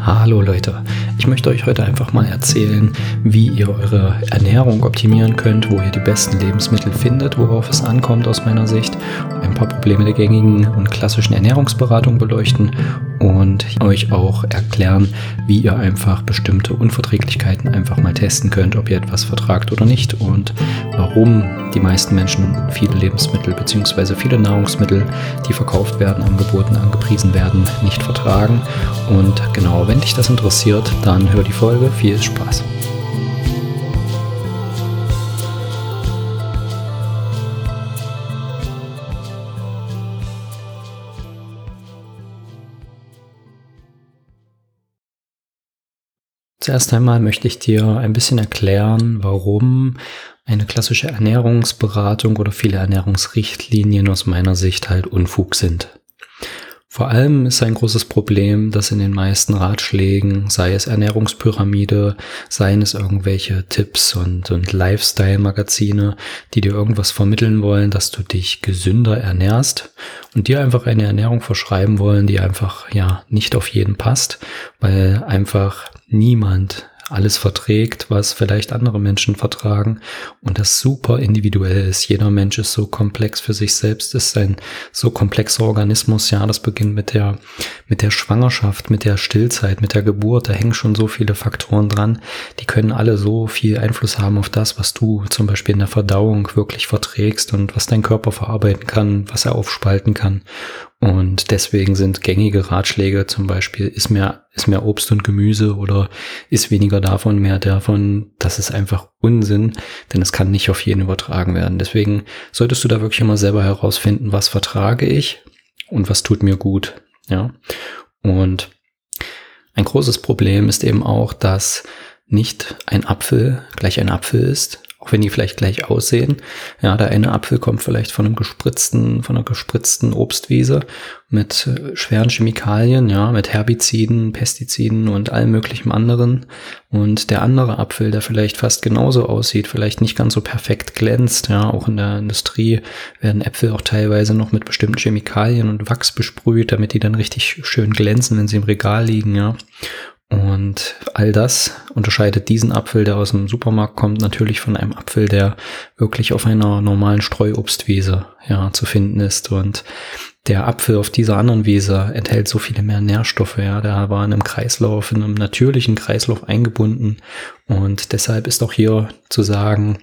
Hallo Leute, ich möchte euch heute einfach mal erzählen, wie ihr eure Ernährung optimieren könnt, wo ihr die besten Lebensmittel findet, worauf es ankommt aus meiner Sicht, ein paar Probleme der gängigen und klassischen Ernährungsberatung beleuchten und euch auch erklären, wie ihr einfach bestimmte Unverträglichkeiten einfach mal testen könnt, ob ihr etwas vertragt oder nicht und warum die meisten Menschen viele Lebensmittel bzw. viele Nahrungsmittel, die verkauft werden, angeboten, angepriesen werden, nicht vertragen. Und genau, wenn dich das interessiert, dann hör die Folge. Viel Spaß! Zuerst einmal möchte ich dir ein bisschen erklären, warum eine klassische Ernährungsberatung oder viele Ernährungsrichtlinien aus meiner Sicht halt Unfug sind. Vor allem ist ein großes Problem, dass in den meisten Ratschlägen, sei es Ernährungspyramide, seien es irgendwelche Tipps und, und Lifestyle-Magazine, die dir irgendwas vermitteln wollen, dass du dich gesünder ernährst und dir einfach eine Ernährung verschreiben wollen, die einfach ja nicht auf jeden passt, weil einfach niemand alles verträgt, was vielleicht andere Menschen vertragen und das super individuell ist. Jeder Mensch ist so komplex für sich selbst, ist ein so komplexer Organismus. Ja, das beginnt mit der, mit der Schwangerschaft, mit der Stillzeit, mit der Geburt. Da hängen schon so viele Faktoren dran. Die können alle so viel Einfluss haben auf das, was du zum Beispiel in der Verdauung wirklich verträgst und was dein Körper verarbeiten kann, was er aufspalten kann. Und deswegen sind gängige Ratschläge zum Beispiel, ist mehr, ist mehr Obst und Gemüse oder ist weniger davon, mehr davon. Das ist einfach Unsinn, denn es kann nicht auf jeden übertragen werden. Deswegen solltest du da wirklich immer selber herausfinden, was vertrage ich und was tut mir gut. Ja. Und ein großes Problem ist eben auch, dass nicht ein Apfel gleich ein Apfel ist, auch wenn die vielleicht gleich aussehen. Ja, der eine Apfel kommt vielleicht von einem gespritzten, von einer gespritzten Obstwiese mit äh, schweren Chemikalien, ja, mit Herbiziden, Pestiziden und allem möglichen anderen. Und der andere Apfel, der vielleicht fast genauso aussieht, vielleicht nicht ganz so perfekt glänzt, ja, auch in der Industrie werden Äpfel auch teilweise noch mit bestimmten Chemikalien und Wachs besprüht, damit die dann richtig schön glänzen, wenn sie im Regal liegen, ja. Und all das unterscheidet diesen Apfel, der aus dem Supermarkt kommt, natürlich von einem Apfel, der wirklich auf einer normalen Streuobstwiese ja, zu finden ist. Und der Apfel auf dieser anderen Wiese enthält so viele mehr Nährstoffe. Ja, der war in einem Kreislauf, in einem natürlichen Kreislauf eingebunden. Und deshalb ist auch hier zu sagen,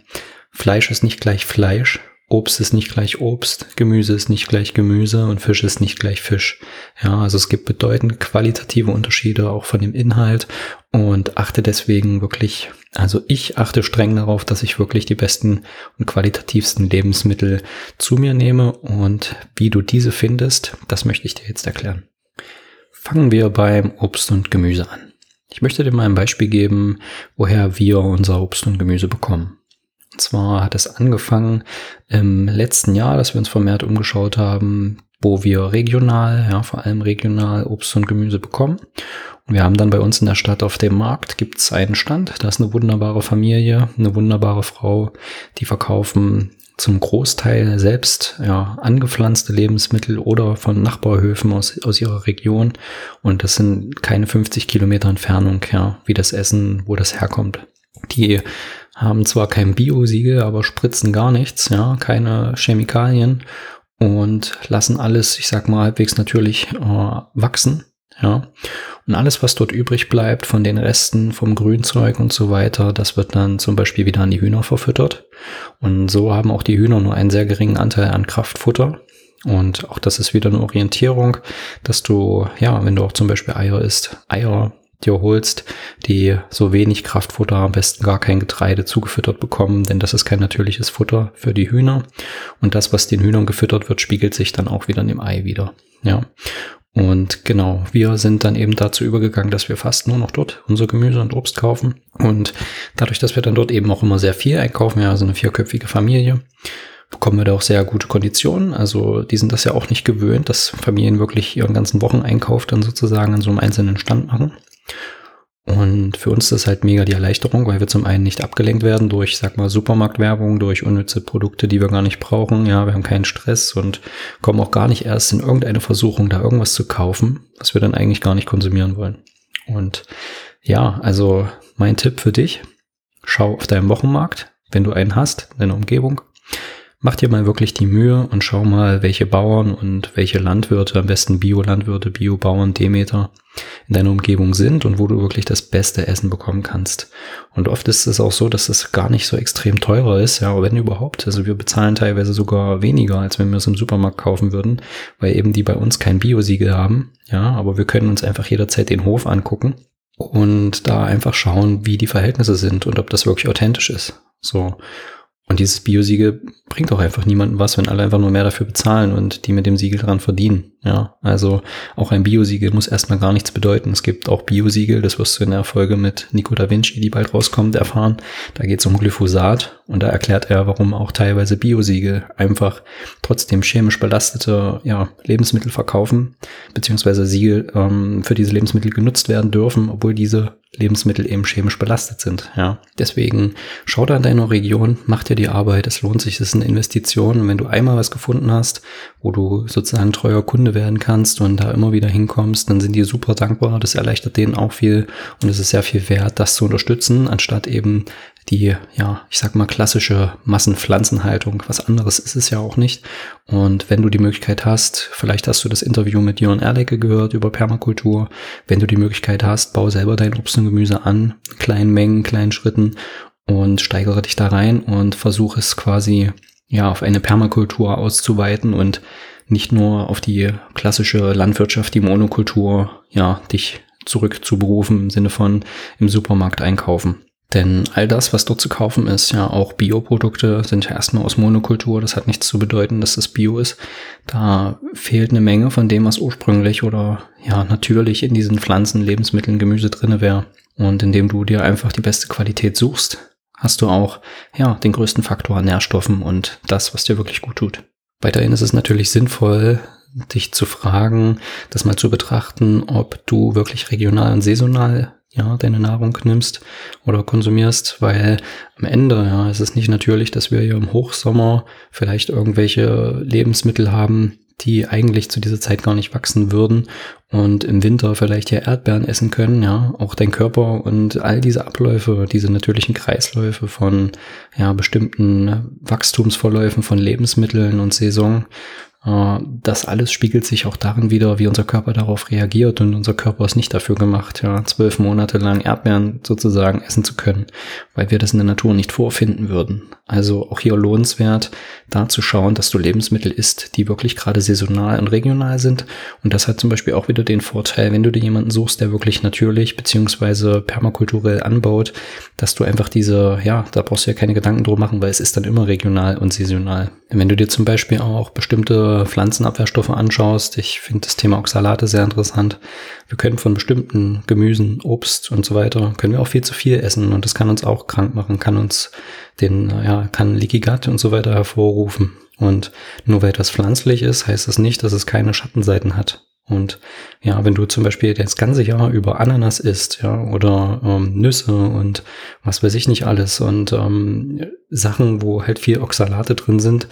Fleisch ist nicht gleich Fleisch, Obst ist nicht gleich Obst, Gemüse ist nicht gleich Gemüse und Fisch ist nicht gleich Fisch. Ja, also es gibt bedeutend qualitative Unterschiede auch von dem Inhalt und achte deswegen wirklich, also ich achte streng darauf, dass ich wirklich die besten und qualitativsten Lebensmittel zu mir nehme und wie du diese findest, das möchte ich dir jetzt erklären. Fangen wir beim Obst und Gemüse an. Ich möchte dir mal ein Beispiel geben, woher wir unser Obst und Gemüse bekommen. Und zwar hat es angefangen im letzten Jahr, dass wir uns vermehrt umgeschaut haben, wo wir regional, ja, vor allem regional Obst und Gemüse bekommen. Und wir haben dann bei uns in der Stadt auf dem Markt gibt es einen Stand, da ist eine wunderbare Familie, eine wunderbare Frau, die verkaufen zum Großteil selbst ja, angepflanzte Lebensmittel oder von Nachbarhöfen aus, aus ihrer Region. Und das sind keine 50 Kilometer Entfernung, ja, wie das Essen, wo das herkommt. Die haben zwar kein Bio-Siegel, aber spritzen gar nichts, ja, keine Chemikalien und lassen alles, ich sag mal, halbwegs natürlich äh, wachsen, ja. Und alles, was dort übrig bleibt von den Resten vom Grünzeug und so weiter, das wird dann zum Beispiel wieder an die Hühner verfüttert. Und so haben auch die Hühner nur einen sehr geringen Anteil an Kraftfutter. Und auch das ist wieder eine Orientierung, dass du, ja, wenn du auch zum Beispiel Eier isst, Eier dir holst, die so wenig Kraftfutter, am besten gar kein Getreide zugefüttert bekommen, denn das ist kein natürliches Futter für die Hühner. Und das, was den Hühnern gefüttert wird, spiegelt sich dann auch wieder in dem Ei wieder. Ja. Und genau, wir sind dann eben dazu übergegangen, dass wir fast nur noch dort unser Gemüse und Obst kaufen. Und dadurch, dass wir dann dort eben auch immer sehr viel einkaufen, ja, also eine vierköpfige Familie, bekommen wir da auch sehr gute Konditionen. Also die sind das ja auch nicht gewöhnt, dass Familien wirklich ihren ganzen Wocheneinkauf dann sozusagen an so einem einzelnen Stand machen. Und für uns ist das halt mega die Erleichterung, weil wir zum einen nicht abgelenkt werden durch, sag mal, Supermarktwerbung, durch unnütze Produkte, die wir gar nicht brauchen. Ja, wir haben keinen Stress und kommen auch gar nicht erst in irgendeine Versuchung, da irgendwas zu kaufen, was wir dann eigentlich gar nicht konsumieren wollen. Und ja, also mein Tipp für dich, schau auf deinem Wochenmarkt, wenn du einen hast, in deiner Umgebung, mach dir mal wirklich die Mühe und schau mal, welche Bauern und welche Landwirte, am besten Biolandwirte, Biobauern, Demeter in deiner Umgebung sind und wo du wirklich das beste Essen bekommen kannst. Und oft ist es auch so, dass es gar nicht so extrem teurer ist, ja, wenn überhaupt. Also wir bezahlen teilweise sogar weniger, als wenn wir es im Supermarkt kaufen würden, weil eben die bei uns kein Biosiegel haben, ja, aber wir können uns einfach jederzeit den Hof angucken und da einfach schauen, wie die Verhältnisse sind und ob das wirklich authentisch ist. So. Und dieses Biosiegel bringt auch einfach niemandem was, wenn alle einfach nur mehr dafür bezahlen und die mit dem Siegel dran verdienen. Ja, also auch ein Biosiegel muss erstmal gar nichts bedeuten. Es gibt auch Biosiegel, das wirst du in der Folge mit Nico da Vinci, die bald rauskommt, erfahren. Da geht es um Glyphosat und da erklärt er, warum auch teilweise Biosiegel einfach trotzdem chemisch belastete ja, Lebensmittel verkaufen, beziehungsweise Siegel ähm, für diese Lebensmittel genutzt werden dürfen, obwohl diese Lebensmittel eben chemisch belastet sind. Ja, deswegen schau da in deiner Region, mach dir die Arbeit, es lohnt sich, es ist eine Investition. Und wenn du einmal was gefunden hast, wo du sozusagen treuer Kunde werden kannst und da immer wieder hinkommst, dann sind die super dankbar. Das erleichtert denen auch viel und es ist sehr viel wert, das zu unterstützen, anstatt eben die, ja, ich sag mal, klassische Massenpflanzenhaltung. Was anderes ist es ja auch nicht. Und wenn du die Möglichkeit hast, vielleicht hast du das Interview mit Jörn Erlecke gehört über Permakultur. Wenn du die Möglichkeit hast, bau selber dein Obst und Gemüse an, kleinen Mengen, kleinen Schritten und steigere dich da rein und versuche es quasi, ja, auf eine Permakultur auszuweiten und nicht nur auf die klassische Landwirtschaft, die Monokultur, ja, dich zurückzuberufen im Sinne von im Supermarkt einkaufen. Denn all das, was dort zu kaufen ist, ja auch Bioprodukte, sind ja erstmal aus Monokultur. Das hat nichts zu bedeuten, dass das Bio ist. Da fehlt eine Menge von dem, was ursprünglich oder ja natürlich in diesen Pflanzen, Lebensmitteln, Gemüse drinne wäre. Und indem du dir einfach die beste Qualität suchst, hast du auch ja den größten Faktor an Nährstoffen und das, was dir wirklich gut tut. Weiterhin ist es natürlich sinnvoll, dich zu fragen, das mal zu betrachten, ob du wirklich regional und saisonal ja, deine Nahrung nimmst oder konsumierst, weil am Ende, ja, es ist nicht natürlich, dass wir hier im Hochsommer vielleicht irgendwelche Lebensmittel haben, die eigentlich zu dieser Zeit gar nicht wachsen würden und im Winter vielleicht ja Erdbeeren essen können, ja, auch dein Körper und all diese Abläufe, diese natürlichen Kreisläufe von ja bestimmten Wachstumsverläufen von Lebensmitteln und Saison das alles spiegelt sich auch darin wieder, wie unser Körper darauf reagiert und unser Körper ist nicht dafür gemacht, ja, zwölf Monate lang Erdbeeren sozusagen essen zu können, weil wir das in der Natur nicht vorfinden würden. Also auch hier lohnenswert, da zu schauen, dass du Lebensmittel isst, die wirklich gerade saisonal und regional sind. Und das hat zum Beispiel auch wieder den Vorteil, wenn du dir jemanden suchst, der wirklich natürlich beziehungsweise permakulturell anbaut, dass du einfach diese, ja, da brauchst du ja keine Gedanken drum machen, weil es ist dann immer regional und saisonal. Wenn du dir zum Beispiel auch bestimmte Pflanzenabwehrstoffe anschaust, ich finde das Thema Oxalate sehr interessant. Wir können von bestimmten Gemüsen, Obst und so weiter, können wir auch viel zu viel essen und das kann uns auch krank machen, kann uns den, ja, kann Leaky Gut und so weiter hervorrufen. Und nur weil etwas pflanzlich ist, heißt das nicht, dass es keine Schattenseiten hat. Und ja, wenn du zum Beispiel das ganze Jahr über Ananas isst, ja, oder ähm, Nüsse und was weiß ich nicht alles und ähm, Sachen, wo halt viel Oxalate drin sind,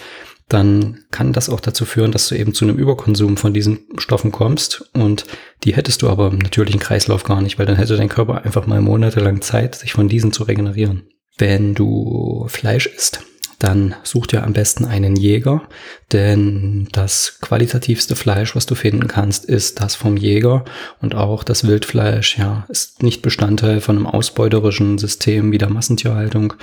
dann kann das auch dazu führen, dass du eben zu einem Überkonsum von diesen Stoffen kommst. Und die hättest du aber im natürlichen Kreislauf gar nicht, weil dann hätte dein Körper einfach mal monatelang Zeit, sich von diesen zu regenerieren. Wenn du Fleisch isst, dann such dir am besten einen Jäger, denn das qualitativste Fleisch, was du finden kannst, ist das vom Jäger. Und auch das Wildfleisch, ja, ist nicht Bestandteil von einem ausbeuterischen System wie der Massentierhaltung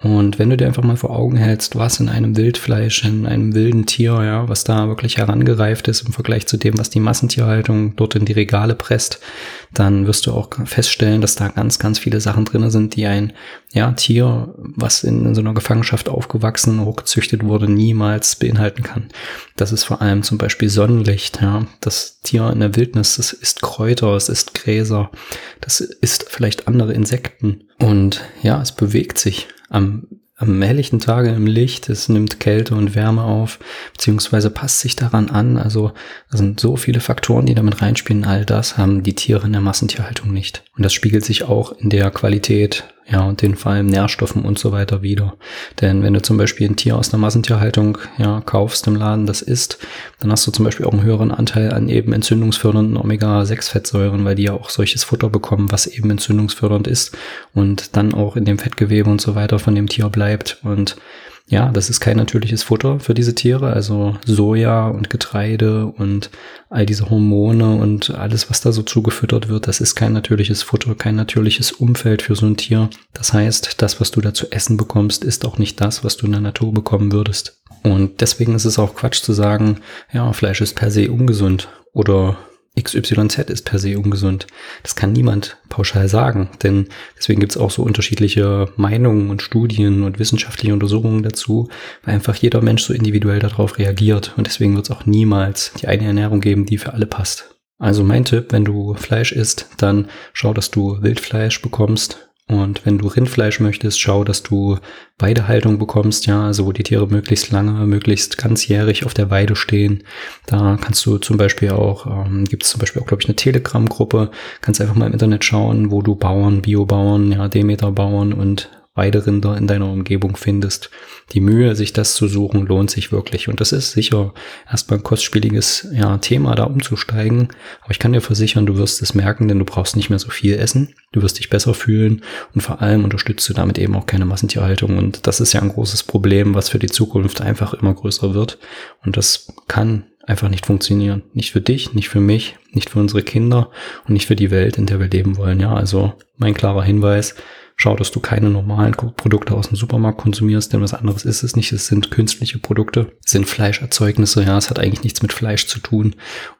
und wenn du dir einfach mal vor Augen hältst, was in einem Wildfleisch, in einem wilden Tier, ja, was da wirklich herangereift ist im Vergleich zu dem, was die Massentierhaltung dort in die Regale presst, dann wirst du auch feststellen, dass da ganz, ganz viele Sachen drin sind, die ein ja, Tier, was in, in so einer Gefangenschaft aufgewachsen, hochgezüchtet wurde, niemals beinhalten kann. Das ist vor allem zum Beispiel Sonnenlicht, ja. Das Tier in der Wildnis, das isst Kräuter, es isst Gräser, das isst vielleicht andere Insekten. Und ja, es bewegt sich am, am helllichten Tage im Licht, es nimmt Kälte und Wärme auf, beziehungsweise passt sich daran an. Also da sind so viele Faktoren, die damit reinspielen. All das haben die Tiere in der Massentierhaltung nicht. Und das spiegelt sich auch in der Qualität ja, und den vor allem Nährstoffen und so weiter wieder. Denn wenn du zum Beispiel ein Tier aus einer Massentierhaltung ja, kaufst im Laden, das isst, dann hast du zum Beispiel auch einen höheren Anteil an eben entzündungsfördernden Omega-6-Fettsäuren, weil die ja auch solches Futter bekommen, was eben entzündungsfördernd ist und dann auch in dem Fettgewebe und so weiter von dem Tier bleibt. Und ja, das ist kein natürliches Futter für diese Tiere, also Soja und Getreide und all diese Hormone und alles, was da so zugefüttert wird, das ist kein natürliches Futter, kein natürliches Umfeld für so ein Tier. Das heißt, das, was du da zu essen bekommst, ist auch nicht das, was du in der Natur bekommen würdest. Und deswegen ist es auch Quatsch zu sagen, ja, Fleisch ist per se ungesund oder XYZ ist per se ungesund. Das kann niemand pauschal sagen, denn deswegen gibt es auch so unterschiedliche Meinungen und Studien und wissenschaftliche Untersuchungen dazu, weil einfach jeder Mensch so individuell darauf reagiert und deswegen wird es auch niemals die eine Ernährung geben, die für alle passt. Also mein Tipp, wenn du Fleisch isst, dann schau, dass du Wildfleisch bekommst und wenn du Rindfleisch möchtest, schau, dass du Weidehaltung bekommst, ja, also wo die Tiere möglichst lange, möglichst ganzjährig auf der Weide stehen. Da kannst du zum Beispiel auch, ähm, gibt es zum Beispiel auch, glaube ich, eine Telegram-Gruppe, kannst einfach mal im Internet schauen, wo du Bauern, Biobauern, ja, Demeter-Bauern und Weiderinder in deiner Umgebung findest. Die Mühe, sich das zu suchen, lohnt sich wirklich. Und das ist sicher erstmal ein kostspieliges ja, Thema, da umzusteigen. Aber ich kann dir versichern, du wirst es merken, denn du brauchst nicht mehr so viel essen. Du wirst dich besser fühlen und vor allem unterstützt du damit eben auch keine Massentierhaltung. Und das ist ja ein großes Problem, was für die Zukunft einfach immer größer wird. Und das kann einfach nicht funktionieren. Nicht für dich, nicht für mich, nicht für unsere Kinder und nicht für die Welt, in der wir leben wollen. Ja, also mein klarer Hinweis, Schau, dass du keine normalen Produkte aus dem Supermarkt konsumierst, denn was anderes ist es nicht. Es sind künstliche Produkte, es sind Fleischerzeugnisse, ja, es hat eigentlich nichts mit Fleisch zu tun.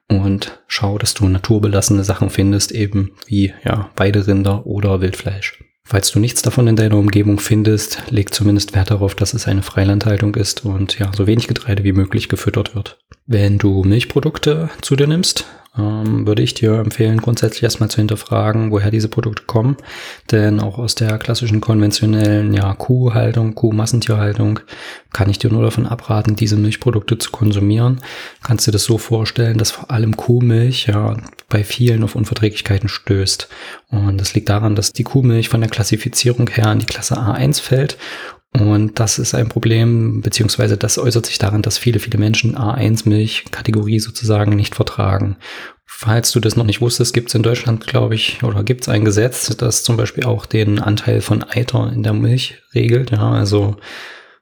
Und schau, dass du naturbelassene Sachen findest, eben wie, ja, Weiderinder oder Wildfleisch. Falls du nichts davon in deiner Umgebung findest, leg zumindest Wert darauf, dass es eine Freilandhaltung ist und ja, so wenig Getreide wie möglich gefüttert wird. Wenn du Milchprodukte zu dir nimmst, ähm, würde ich dir empfehlen, grundsätzlich erstmal zu hinterfragen, woher diese Produkte kommen. Denn auch aus der klassischen konventionellen ja, Kuhhaltung, Kuhmassentierhaltung kann ich dir nur davon abraten, diese Milchprodukte zu konsumieren. Kannst du dir das so vorstellen, dass vor allem Kuhmilch ja bei vielen auf Unverträglichkeiten stößt. Und das liegt daran, dass die Kuhmilch von der Klassifizierung her in die Klasse A1 fällt und das ist ein Problem, beziehungsweise das äußert sich darin, dass viele, viele Menschen A1-Milch-Kategorie sozusagen nicht vertragen. Falls du das noch nicht wusstest, gibt es in Deutschland, glaube ich, oder gibt es ein Gesetz, das zum Beispiel auch den Anteil von Eiter in der Milch regelt. Ja, also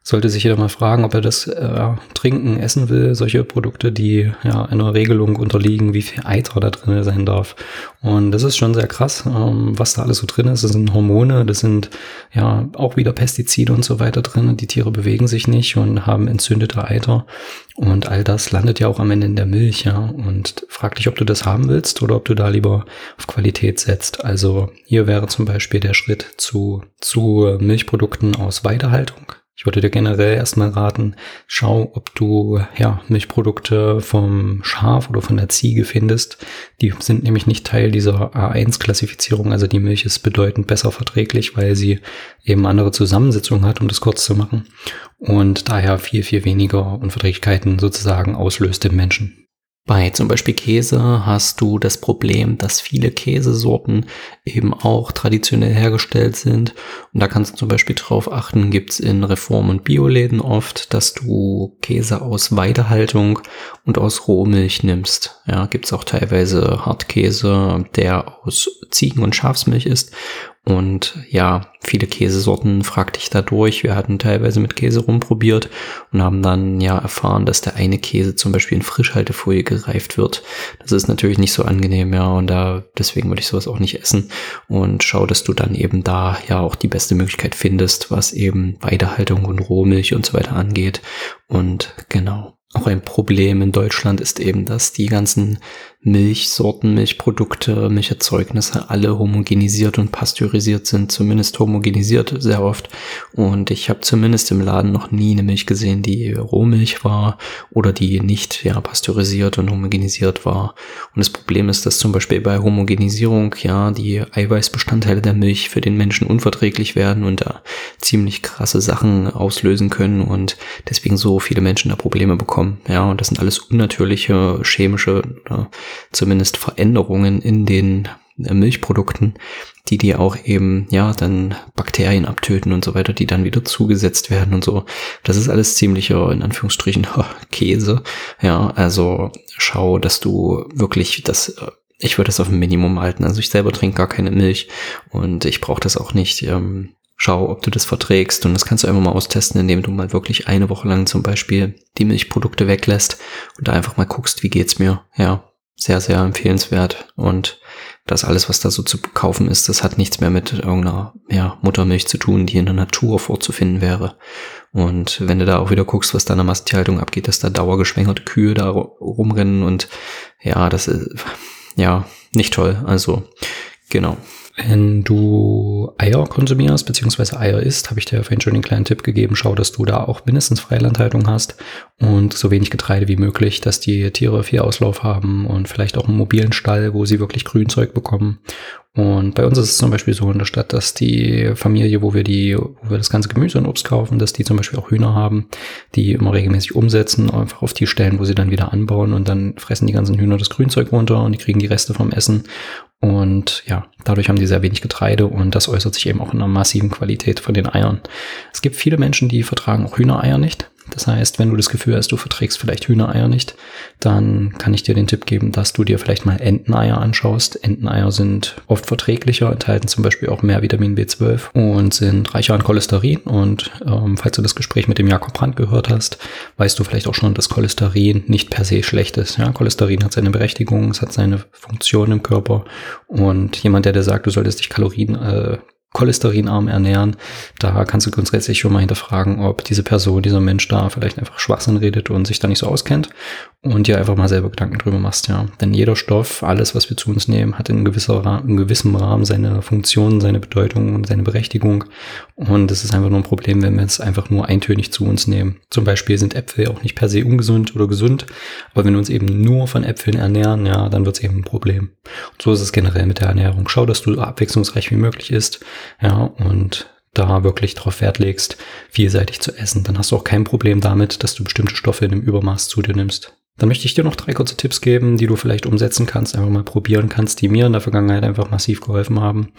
sollte sich jeder mal fragen, ob er das äh, trinken, essen will, solche Produkte, die ja einer Regelung unterliegen, wie viel Eiter da drin sein darf. Und das ist schon sehr krass, ähm, was da alles so drin ist. Das sind Hormone, das sind ja auch wieder Pestizide und so weiter drin. Die Tiere bewegen sich nicht und haben entzündete Eiter. Und all das landet ja auch am Ende in der Milch, ja. Und frag dich, ob du das haben willst oder ob du da lieber auf Qualität setzt. Also hier wäre zum Beispiel der Schritt zu, zu Milchprodukten aus Weidehaltung ich würde dir generell erstmal raten, schau, ob du ja, Milchprodukte vom Schaf oder von der Ziege findest. Die sind nämlich nicht Teil dieser A1-Klassifizierung. Also die Milch ist bedeutend besser verträglich, weil sie eben andere Zusammensetzungen hat, um das kurz zu machen. Und daher viel, viel weniger Unverträglichkeiten sozusagen auslöst im Menschen. Bei zum Beispiel Käse hast du das Problem, dass viele Käsesorten eben auch traditionell hergestellt sind. Und da kannst du zum Beispiel drauf achten, gibt's in Reform- und Bioläden oft, dass du Käse aus Weidehaltung und aus Rohmilch nimmst. Ja, gibt's auch teilweise Hartkäse, der aus Ziegen- und Schafsmilch ist. Und ja, viele Käsesorten fragte ich dadurch. Wir hatten teilweise mit Käse rumprobiert und haben dann ja erfahren, dass der eine Käse zum Beispiel in Frischhaltefolie gereift wird. Das ist natürlich nicht so angenehm, ja, und da deswegen würde ich sowas auch nicht essen. Und schau, dass du dann eben da ja auch die beste Möglichkeit findest, was eben Weidehaltung und Rohmilch und so weiter angeht. Und genau. Auch ein Problem in Deutschland ist eben, dass die ganzen Milchsorten, Milchprodukte, Milcherzeugnisse alle homogenisiert und pasteurisiert sind, zumindest homogenisiert sehr oft. Und ich habe zumindest im Laden noch nie eine Milch gesehen, die Rohmilch war oder die nicht ja, pasteurisiert und homogenisiert war. Und das Problem ist, dass zum Beispiel bei Homogenisierung ja die Eiweißbestandteile der Milch für den Menschen unverträglich werden und da ziemlich krasse Sachen auslösen können und deswegen so viele Menschen da Probleme bekommen. Ja, und das sind alles unnatürliche chemische oder zumindest Veränderungen in den äh, Milchprodukten, die die auch eben, ja, dann Bakterien abtöten und so weiter, die dann wieder zugesetzt werden und so. Das ist alles ziemlicher, in Anführungsstrichen, Käse. Ja, also schau, dass du wirklich das, äh, ich würde das auf ein Minimum halten. Also ich selber trinke gar keine Milch und ich brauche das auch nicht. Ähm, schau, ob du das verträgst. Und das kannst du einfach mal austesten, indem du mal wirklich eine Woche lang zum Beispiel die Milchprodukte weglässt und da einfach mal guckst, wie geht's mir. Ja, sehr, sehr empfehlenswert. Und das alles, was da so zu kaufen ist, das hat nichts mehr mit irgendeiner ja, Muttermilch zu tun, die in der Natur vorzufinden wäre. Und wenn du da auch wieder guckst, was da in der Masttierhaltung abgeht, dass da dauergeschwängerte Kühe da rumrennen und ja, das ist ja nicht toll. Also genau. Wenn du Eier konsumierst, beziehungsweise Eier isst, habe ich dir vorhin schon den kleinen Tipp gegeben, schau, dass du da auch mindestens Freilandhaltung hast und so wenig Getreide wie möglich, dass die Tiere viel Auslauf haben und vielleicht auch einen mobilen Stall, wo sie wirklich Grünzeug bekommen. Und bei uns ist es zum Beispiel so in der Stadt, dass die Familie, wo wir die, wo wir das ganze Gemüse und Obst kaufen, dass die zum Beispiel auch Hühner haben, die immer regelmäßig umsetzen, einfach auf die Stellen, wo sie dann wieder anbauen und dann fressen die ganzen Hühner das Grünzeug runter und die kriegen die Reste vom Essen. Und ja, dadurch haben die sehr wenig Getreide und das äußert sich eben auch in einer massiven Qualität von den Eiern. Es gibt viele Menschen, die vertragen auch Hühnereier nicht. Das heißt, wenn du das Gefühl hast, du verträgst vielleicht Hühnereier nicht, dann kann ich dir den Tipp geben, dass du dir vielleicht mal Enteneier anschaust. Enteneier sind oft verträglicher, enthalten zum Beispiel auch mehr Vitamin B12 und sind reicher an Cholesterin. Und ähm, falls du das Gespräch mit dem Jakob Brandt gehört hast, weißt du vielleicht auch schon, dass Cholesterin nicht per se schlecht ist. Ja, Cholesterin hat seine Berechtigung, es hat seine Funktion im Körper. Und jemand, der dir sagt, du solltest dich Kalorien äh, cholesterinarm ernähren. Da kannst du grundsätzlich schon mal hinterfragen, ob diese Person, dieser Mensch da vielleicht einfach Schwachsinn redet und sich da nicht so auskennt und dir einfach mal selber Gedanken drüber machst, ja. Denn jeder Stoff, alles, was wir zu uns nehmen, hat in, gewisser, in gewissem Rahmen seine Funktion, seine Bedeutung und seine Berechtigung. Und es ist einfach nur ein Problem, wenn wir es einfach nur eintönig zu uns nehmen. Zum Beispiel sind Äpfel auch nicht per se ungesund oder gesund, aber wenn wir uns eben nur von Äpfeln ernähren, ja, dann wird es eben ein Problem. Und so ist es generell mit der Ernährung. Schau, dass du abwechslungsreich wie möglich isst, ja, und da wirklich darauf Wert legst, vielseitig zu essen. Dann hast du auch kein Problem damit, dass du bestimmte Stoffe in einem Übermaß zu dir nimmst. Dann möchte ich dir noch drei kurze Tipps geben, die du vielleicht umsetzen kannst, einfach mal probieren kannst, die mir in der Vergangenheit einfach massiv geholfen haben.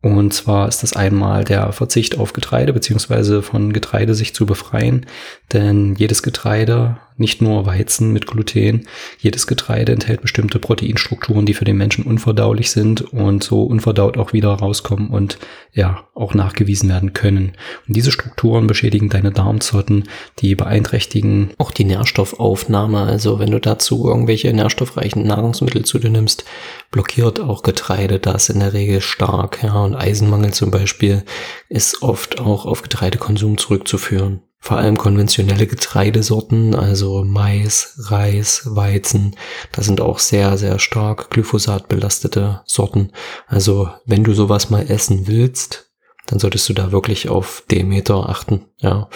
Und zwar ist das einmal der Verzicht auf Getreide, beziehungsweise von Getreide sich zu befreien. Denn jedes Getreide nicht nur Weizen mit Gluten. Jedes Getreide enthält bestimmte Proteinstrukturen, die für den Menschen unverdaulich sind und so unverdaut auch wieder rauskommen und ja, auch nachgewiesen werden können. Und diese Strukturen beschädigen deine Darmzotten, die beeinträchtigen auch die Nährstoffaufnahme. Also wenn du dazu irgendwelche nährstoffreichen Nahrungsmittel zu dir nimmst, blockiert auch Getreide das in der Regel stark. Ja, und Eisenmangel zum Beispiel ist oft auch auf Getreidekonsum zurückzuführen. Vor allem konventionelle Getreidesorten, also Mais, Reis, Weizen, da sind auch sehr, sehr stark Glyphosat belastete Sorten. Also wenn du sowas mal essen willst, dann solltest du da wirklich auf Demeter achten. Ja,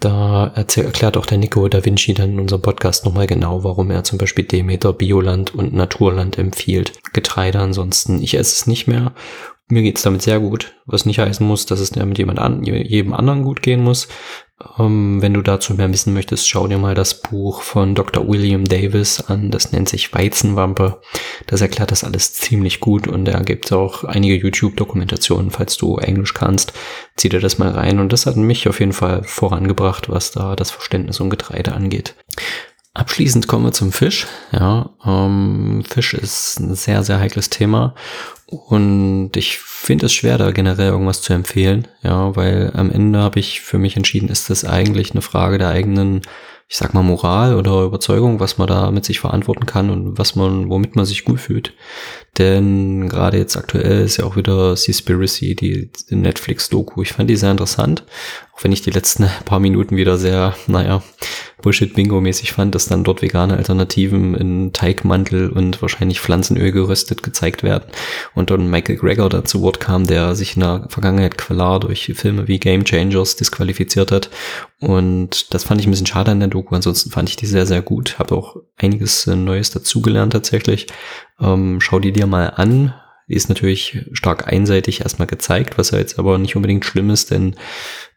da erklärt auch der Nico da Vinci dann in unserem Podcast nochmal genau, warum er zum Beispiel Demeter, Bioland und Naturland empfiehlt. Getreide ansonsten, ich esse es nicht mehr. Mir geht's damit sehr gut, was nicht heißen muss, dass es mit jemand an, jedem anderen gut gehen muss. Ähm, wenn du dazu mehr wissen möchtest, schau dir mal das Buch von Dr. William Davis an. Das nennt sich Weizenwampe. Das erklärt das alles ziemlich gut und da gibt es auch einige YouTube-Dokumentationen, falls du Englisch kannst. Zieh dir das mal rein und das hat mich auf jeden Fall vorangebracht, was da das Verständnis um Getreide angeht. Abschließend kommen wir zum Fisch. Ja, ähm, Fisch ist ein sehr, sehr heikles Thema und ich finde es schwer, da generell irgendwas zu empfehlen, ja, weil am Ende habe ich für mich entschieden, ist das eigentlich eine Frage der eigenen, ich sag mal, Moral oder Überzeugung, was man da mit sich verantworten kann und was man, womit man sich gut fühlt. Denn gerade jetzt aktuell ist ja auch wieder Seaspiracy, die Netflix-Doku. Ich fand die sehr interessant, auch wenn ich die letzten paar Minuten wieder sehr, naja, Bullshit-Bingo-mäßig fand, dass dann dort vegane Alternativen in Teigmantel und wahrscheinlich Pflanzenöl geröstet gezeigt werden. Und dann Michael Greger da zu Wort kam, der sich in der Vergangenheit klar durch Filme wie Game Changers disqualifiziert hat. Und das fand ich ein bisschen schade an der Doku. Ansonsten fand ich die sehr, sehr gut. Habe auch einiges äh, Neues dazugelernt tatsächlich. Ähm, schau die dir mal an. Ist natürlich stark einseitig erstmal gezeigt, was ja jetzt aber nicht unbedingt schlimm ist, denn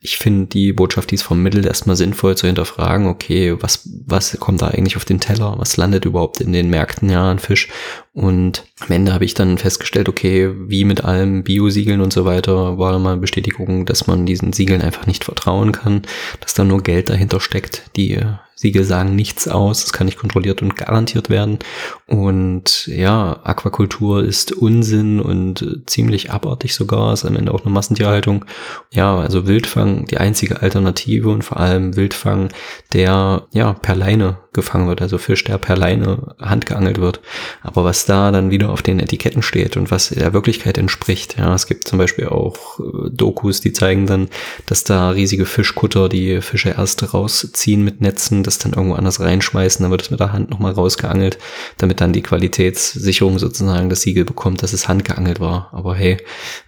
ich finde die Botschaft, die ist vermittelt, erstmal sinnvoll zu hinterfragen, okay, was, was kommt da eigentlich auf den Teller? Was landet überhaupt in den Märkten ja an Fisch? Und am Ende habe ich dann festgestellt, okay, wie mit allem Biosiegeln und so weiter, war mal Bestätigung, dass man diesen Siegeln einfach nicht vertrauen kann, dass da nur Geld dahinter steckt. Die Siegel sagen nichts aus, es kann nicht kontrolliert und garantiert werden. Und ja, Aquakultur ist Unsinn und ziemlich abartig sogar, ist am Ende auch eine Massentierhaltung. Ja, also Wildfang die einzige Alternative und vor allem Wildfang, der ja per Leine gefangen wird, also Fisch, der per Leine handgeangelt wird. Aber was da dann wieder auf den Etiketten steht und was der Wirklichkeit entspricht, ja, es gibt zum Beispiel auch äh, Dokus, die zeigen dann, dass da riesige Fischkutter die Fische erst rausziehen mit Netzen, das dann irgendwo anders reinschmeißen, dann wird es mit der Hand nochmal rausgeangelt, damit dann die Qualitätssicherung sozusagen das Siegel bekommt, dass es handgeangelt war. Aber hey,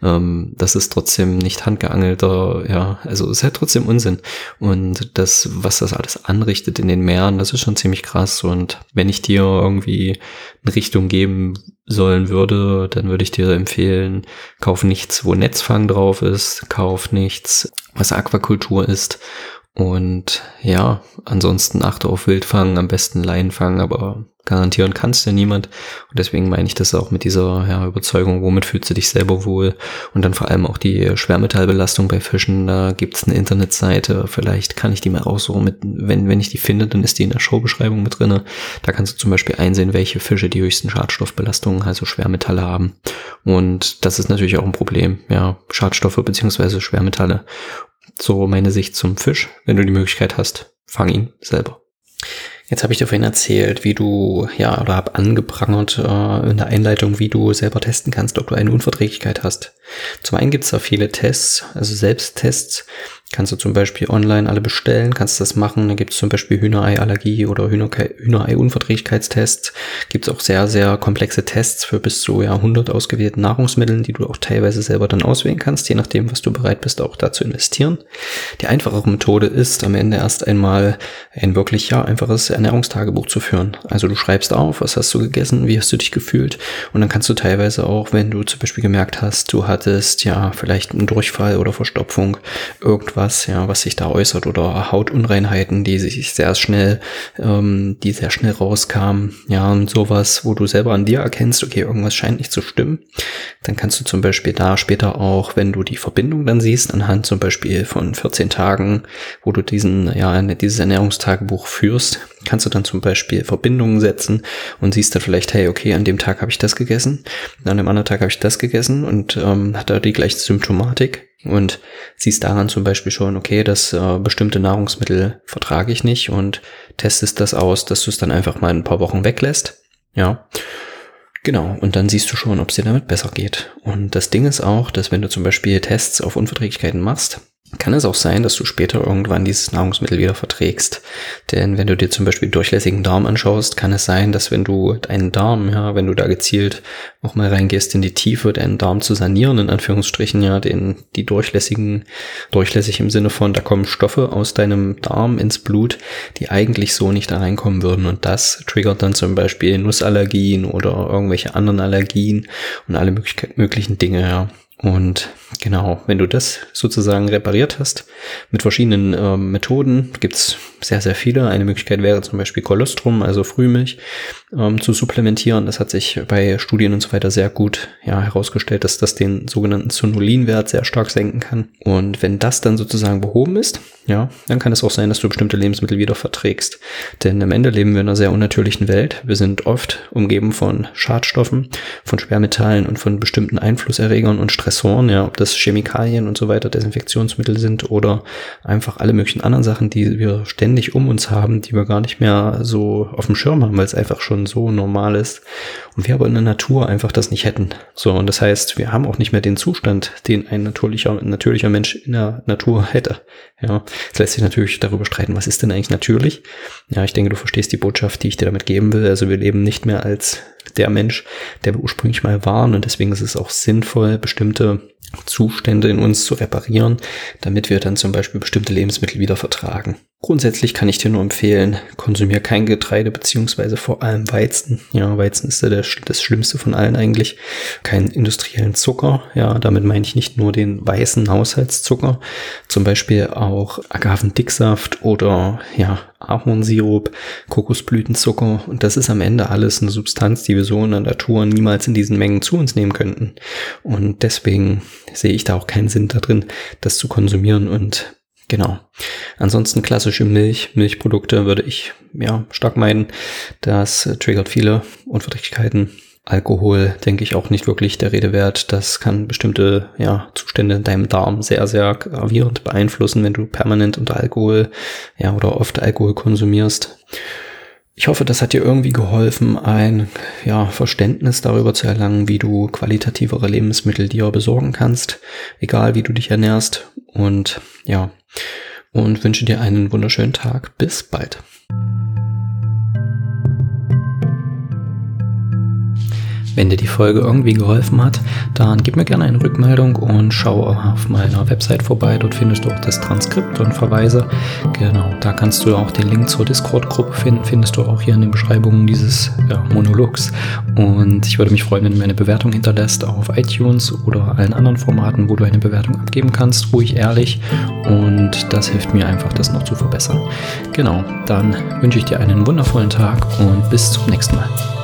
ähm, das ist trotzdem nicht handgeangelter, ja, also es ist halt trotzdem Unsinn. Und das, was das alles anrichtet in den Meeren, das ist schon schon ziemlich krass. Und wenn ich dir irgendwie eine Richtung geben sollen würde, dann würde ich dir empfehlen, kauf nichts, wo Netzfang drauf ist, kauf nichts, was Aquakultur ist und ja, ansonsten achte auf Wildfang, am besten Laienfang, aber garantieren kannst ja niemand. Und deswegen meine ich das auch mit dieser ja, Überzeugung, womit fühlst du dich selber wohl? Und dann vor allem auch die Schwermetallbelastung bei Fischen. Da gibt's eine Internetseite, vielleicht kann ich die mal raussuchen. Mit, wenn, wenn ich die finde, dann ist die in der Showbeschreibung mit drinne. Da kannst du zum Beispiel einsehen, welche Fische die höchsten Schadstoffbelastungen, also Schwermetalle haben. Und das ist natürlich auch ein Problem, ja, Schadstoffe beziehungsweise Schwermetalle. So meine Sicht zum Fisch. Wenn du die Möglichkeit hast, fang ihn selber. Jetzt habe ich dir vorhin erzählt, wie du, ja, oder habe angeprangert äh, in der Einleitung, wie du selber testen kannst, ob du eine Unverträglichkeit hast. Zum einen gibt es da viele Tests, also Selbsttests, Kannst du zum Beispiel online alle bestellen, kannst das machen. Da gibt es zum Beispiel Hühnerei-Allergie oder Hühnerei-Unverträglichkeitstests. Gibt es auch sehr, sehr komplexe Tests für bis zu ja, 100 ausgewählten Nahrungsmitteln, die du auch teilweise selber dann auswählen kannst, je nachdem, was du bereit bist, auch da zu investieren. Die einfachere Methode ist, am Ende erst einmal ein wirklich ja einfaches Ernährungstagebuch zu führen. Also du schreibst auf, was hast du gegessen, wie hast du dich gefühlt und dann kannst du teilweise auch, wenn du zum Beispiel gemerkt hast, du hattest ja vielleicht einen Durchfall oder Verstopfung, irgendwas was, ja, was sich da äußert oder Hautunreinheiten, die sich sehr schnell, ähm, die sehr schnell rauskamen, ja, und sowas, wo du selber an dir erkennst, okay, irgendwas scheint nicht zu stimmen, dann kannst du zum Beispiel da später auch, wenn du die Verbindung dann siehst, anhand zum Beispiel von 14 Tagen, wo du diesen, ja, dieses Ernährungstagebuch führst, kannst du dann zum Beispiel Verbindungen setzen und siehst dann vielleicht, hey, okay, an dem Tag habe ich das gegessen, an dem anderen Tag habe ich das gegessen und ähm, hat da die gleiche Symptomatik und siehst daran zum Beispiel schon, okay, das äh, bestimmte Nahrungsmittel vertrage ich nicht und testest das aus, dass du es dann einfach mal ein paar Wochen weglässt. Ja. Genau, und dann siehst du schon, ob es dir damit besser geht. Und das Ding ist auch, dass wenn du zum Beispiel Tests auf Unverträglichkeiten machst, kann es auch sein, dass du später irgendwann dieses Nahrungsmittel wieder verträgst. Denn wenn du dir zum Beispiel durchlässigen Darm anschaust, kann es sein, dass wenn du deinen Darm, ja, wenn du da gezielt auch mal reingehst in die Tiefe, deinen Darm zu sanieren, in Anführungsstrichen, ja, den, die durchlässigen, durchlässig im Sinne von, da kommen Stoffe aus deinem Darm ins Blut, die eigentlich so nicht da reinkommen würden. Und das triggert dann zum Beispiel Nussallergien oder irgendwelche anderen Allergien und alle möglichen Dinge, ja. Und genau, wenn du das sozusagen repariert hast, mit verschiedenen äh, Methoden, gibt's sehr, sehr viele. Eine Möglichkeit wäre zum Beispiel Kolostrum, also Frühmilch, ähm, zu supplementieren. Das hat sich bei Studien und so weiter sehr gut ja, herausgestellt, dass das den sogenannten Zonulinwert sehr stark senken kann. Und wenn das dann sozusagen behoben ist, ja, dann kann es auch sein, dass du bestimmte Lebensmittel wieder verträgst. Denn am Ende leben wir in einer sehr unnatürlichen Welt. Wir sind oft umgeben von Schadstoffen, von Schwermetallen und von bestimmten Einflusserregern und Stress Stressoren, ja, ob das Chemikalien und so weiter, Desinfektionsmittel sind oder einfach alle möglichen anderen Sachen, die wir ständig um uns haben, die wir gar nicht mehr so auf dem Schirm haben, weil es einfach schon so normal ist. Und wir aber in der Natur einfach das nicht hätten. So, und das heißt, wir haben auch nicht mehr den Zustand, den ein natürlicher, natürlicher Mensch in der Natur hätte. Ja, es lässt sich natürlich darüber streiten, was ist denn eigentlich natürlich? Ja, ich denke, du verstehst die Botschaft, die ich dir damit geben will. Also wir leben nicht mehr als der Mensch, der wir ursprünglich mal waren. Und deswegen ist es auch sinnvoll, bestimmte Zustände in uns zu reparieren, damit wir dann zum Beispiel bestimmte Lebensmittel wieder vertragen. Grundsätzlich kann ich dir nur empfehlen, konsumier kein Getreide beziehungsweise vor allem Weizen. Ja, Weizen ist ja das, das Schlimmste von allen eigentlich. Keinen industriellen Zucker. Ja, damit meine ich nicht nur den weißen Haushaltszucker, zum Beispiel auch Agavendicksaft oder ja Ahornsirup, Kokosblütenzucker. Und das ist am Ende alles eine Substanz, die wir so in der Natur niemals in diesen Mengen zu uns nehmen könnten. Und deswegen sehe ich da auch keinen Sinn da drin, das zu konsumieren und Genau. Ansonsten klassische Milch, Milchprodukte würde ich ja stark meiden. Das triggert viele Unverträglichkeiten. Alkohol, denke ich, auch nicht wirklich der Rede wert. Das kann bestimmte ja, Zustände in deinem Darm sehr, sehr gravierend beeinflussen, wenn du permanent unter Alkohol ja, oder oft Alkohol konsumierst. Ich hoffe, das hat dir irgendwie geholfen, ein ja, Verständnis darüber zu erlangen, wie du qualitativere Lebensmittel dir besorgen kannst, egal wie du dich ernährst. Und ja, und wünsche dir einen wunderschönen Tag. Bis bald. Wenn dir die Folge irgendwie geholfen hat, dann gib mir gerne eine Rückmeldung und schau auf meiner Website vorbei. Dort findest du auch das Transkript und Verweise. Genau, da kannst du auch den Link zur Discord-Gruppe finden. Findest du auch hier in den Beschreibungen dieses ja, Monologs. Und ich würde mich freuen, wenn du mir eine Bewertung hinterlässt auf iTunes oder allen anderen Formaten, wo du eine Bewertung abgeben kannst. Ruhig ehrlich. Und das hilft mir einfach, das noch zu verbessern. Genau, dann wünsche ich dir einen wundervollen Tag und bis zum nächsten Mal.